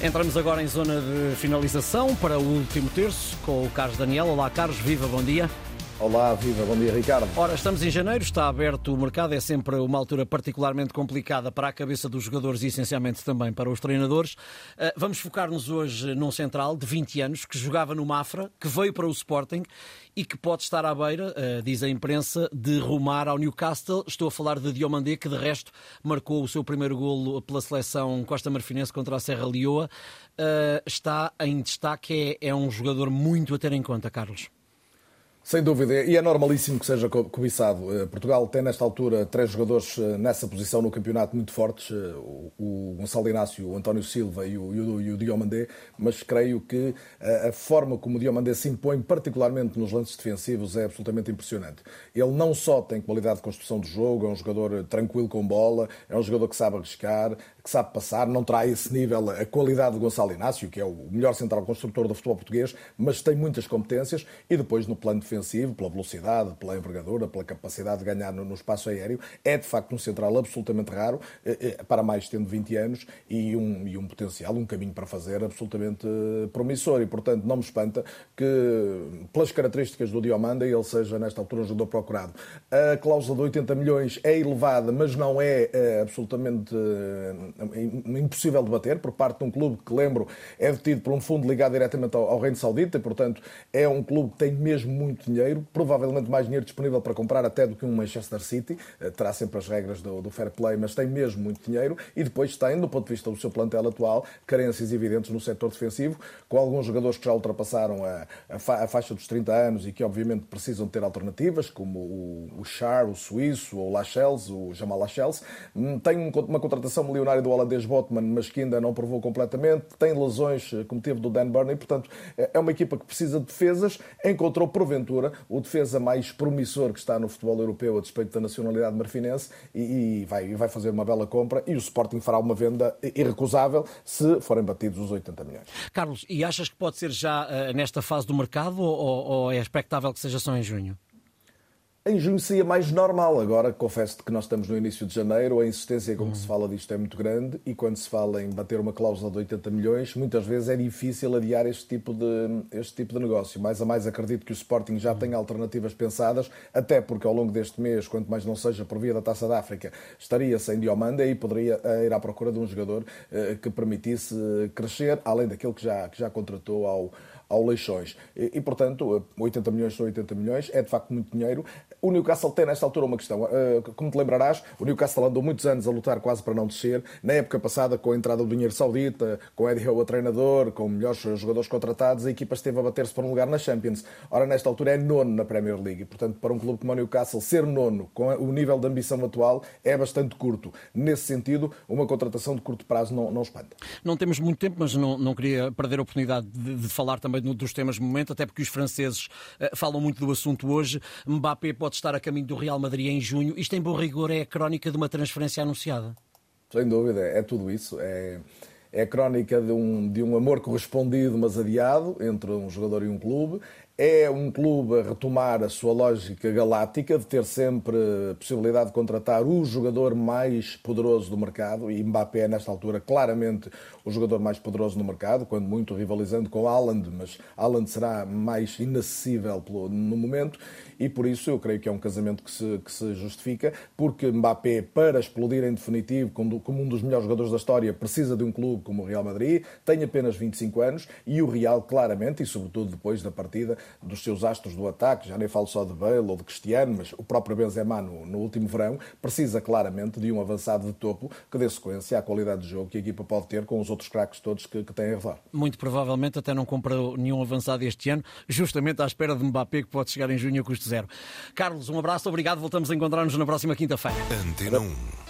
Entramos agora em zona de finalização para o último terço com o Carlos Daniel. Olá, Carlos, viva, bom dia. Olá, viva, bom dia Ricardo. Ora, estamos em janeiro, está aberto o mercado, é sempre uma altura particularmente complicada para a cabeça dos jogadores e essencialmente também para os treinadores. Ah, vamos focar-nos hoje num central de 20 anos que jogava no Mafra, que veio para o Sporting e que pode estar à beira, ah, diz a imprensa, de rumar ao Newcastle. Estou a falar de Diomandé, que de resto marcou o seu primeiro golo pela seleção Costa Marfinense contra a Serra Leoa. Ah, está em destaque, é, é um jogador muito a ter em conta, Carlos. Sem dúvida, e é normalíssimo que seja cobiçado. Eh, Portugal tem nesta altura três jogadores eh, nessa posição no campeonato muito fortes, eh, o Gonçalo Inácio, o António Silva e o, e o Diomandé, mas creio que a forma como o Diomandé se impõe, particularmente nos lances defensivos, é absolutamente impressionante. Ele não só tem qualidade de construção de jogo, é um jogador tranquilo com bola, é um jogador que sabe arriscar, que sabe passar, não terá esse nível a qualidade de Gonçalo Inácio, que é o melhor central construtor do futebol português, mas tem muitas competências e depois no plano defensivo pela velocidade, pela envergadura, pela capacidade de ganhar no, no espaço aéreo. É de facto um central absolutamente raro, eh, eh, para mais tendo 20 anos e um, e um potencial, um caminho para fazer absolutamente eh, promissor. E portanto não me espanta que, pelas características do Diomanda, ele seja nesta altura um jogador procurado. A cláusula de 80 milhões é elevada, mas não é, é absolutamente é, impossível de bater por parte de um clube que, lembro, é detido por um fundo ligado diretamente ao, ao Reino Saudita e, portanto, é um clube que tem mesmo muito dinheiro, provavelmente mais dinheiro disponível para comprar até do que um Manchester City, eh, terá sempre as regras do, do fair play, mas tem mesmo muito dinheiro e depois tem, do ponto de vista do seu plantel atual, carências evidentes no setor defensivo, com alguns jogadores que já ultrapassaram a, a, fa, a faixa dos 30 anos e que obviamente precisam ter alternativas, como o, o Char, o Suíço, ou o Lachels, o Jamal Lachels. Hum, tem uma contratação milionária do holandês Botman, mas que ainda não provou completamente. Tem lesões, eh, como teve do Dan Burney, portanto, é, é uma equipa que precisa de defesas, encontrou porventura altura, o defesa mais promissor que está no futebol europeu a despeito da nacionalidade marfinense e, e vai, vai fazer uma bela compra e o Sporting fará uma venda irrecusável se forem batidos os 80 milhões. Carlos, e achas que pode ser já uh, nesta fase do mercado ou, ou é expectável que seja só em junho? Em junho seria mais normal. Agora, confesso que nós estamos no início de janeiro, a insistência com que se fala disto é muito grande e quando se fala em bater uma cláusula de 80 milhões, muitas vezes é difícil adiar este tipo de, este tipo de negócio. Mais a mais acredito que o Sporting já tenha alternativas pensadas, até porque ao longo deste mês, quanto mais não seja por via da Taça da África, estaria sem Diomanda e poderia eh, ir à procura de um jogador eh, que permitisse crescer, além daquele que já, que já contratou ao, ao Leixões. E, e, portanto, 80 milhões são 80 milhões, é de facto muito dinheiro. O Newcastle tem nesta altura uma questão. Uh, como te lembrarás, o Newcastle andou muitos anos a lutar quase para não descer. Na época passada, com a entrada do dinheiro saudita, com Eddie Howe a treinador, com melhores jogadores contratados, a equipa esteve a bater-se para um lugar na Champions. Ora, nesta altura é nono na Premier League. Portanto, para um clube como o Newcastle, ser nono, com o nível de ambição atual, é bastante curto. Nesse sentido, uma contratação de curto prazo não, não espanta. Não temos muito tempo, mas não, não queria perder a oportunidade de, de falar também dos temas do momento, até porque os franceses uh, falam muito do assunto hoje. Mbappé pode pode estar a caminho do Real Madrid em junho. Isto, em bom rigor, é a crónica de uma transferência anunciada. Sem dúvida, é tudo isso. É, é a crónica de um, de um amor correspondido, mas adiado, entre um jogador e um clube é um clube a retomar a sua lógica galáctica de ter sempre a possibilidade de contratar o jogador mais poderoso do mercado e Mbappé é nesta altura claramente o jogador mais poderoso no mercado, quando muito rivalizando com Haaland, mas Haaland será mais inacessível no momento e por isso eu creio que é um casamento que se, que se justifica, porque Mbappé, para explodir em definitivo como, um dos melhores jogadores da história, precisa de um clube como o Real Madrid, tem apenas 25 anos e o Real claramente, e sobretudo depois da partida, dos seus astros do ataque, já nem falo só de Bale ou de Cristiano, mas o próprio Benzema no, no último verão, precisa claramente de um avançado de topo que dê sequência à qualidade de jogo que a equipa pode ter com os outros craques todos que, que tem a redor. Muito provavelmente até não comprou nenhum avançado este ano, justamente à espera de Mbappé que pode chegar em junho a custo zero. Carlos, um abraço, obrigado, voltamos a encontrar-nos na próxima quinta-feira. Antena 1.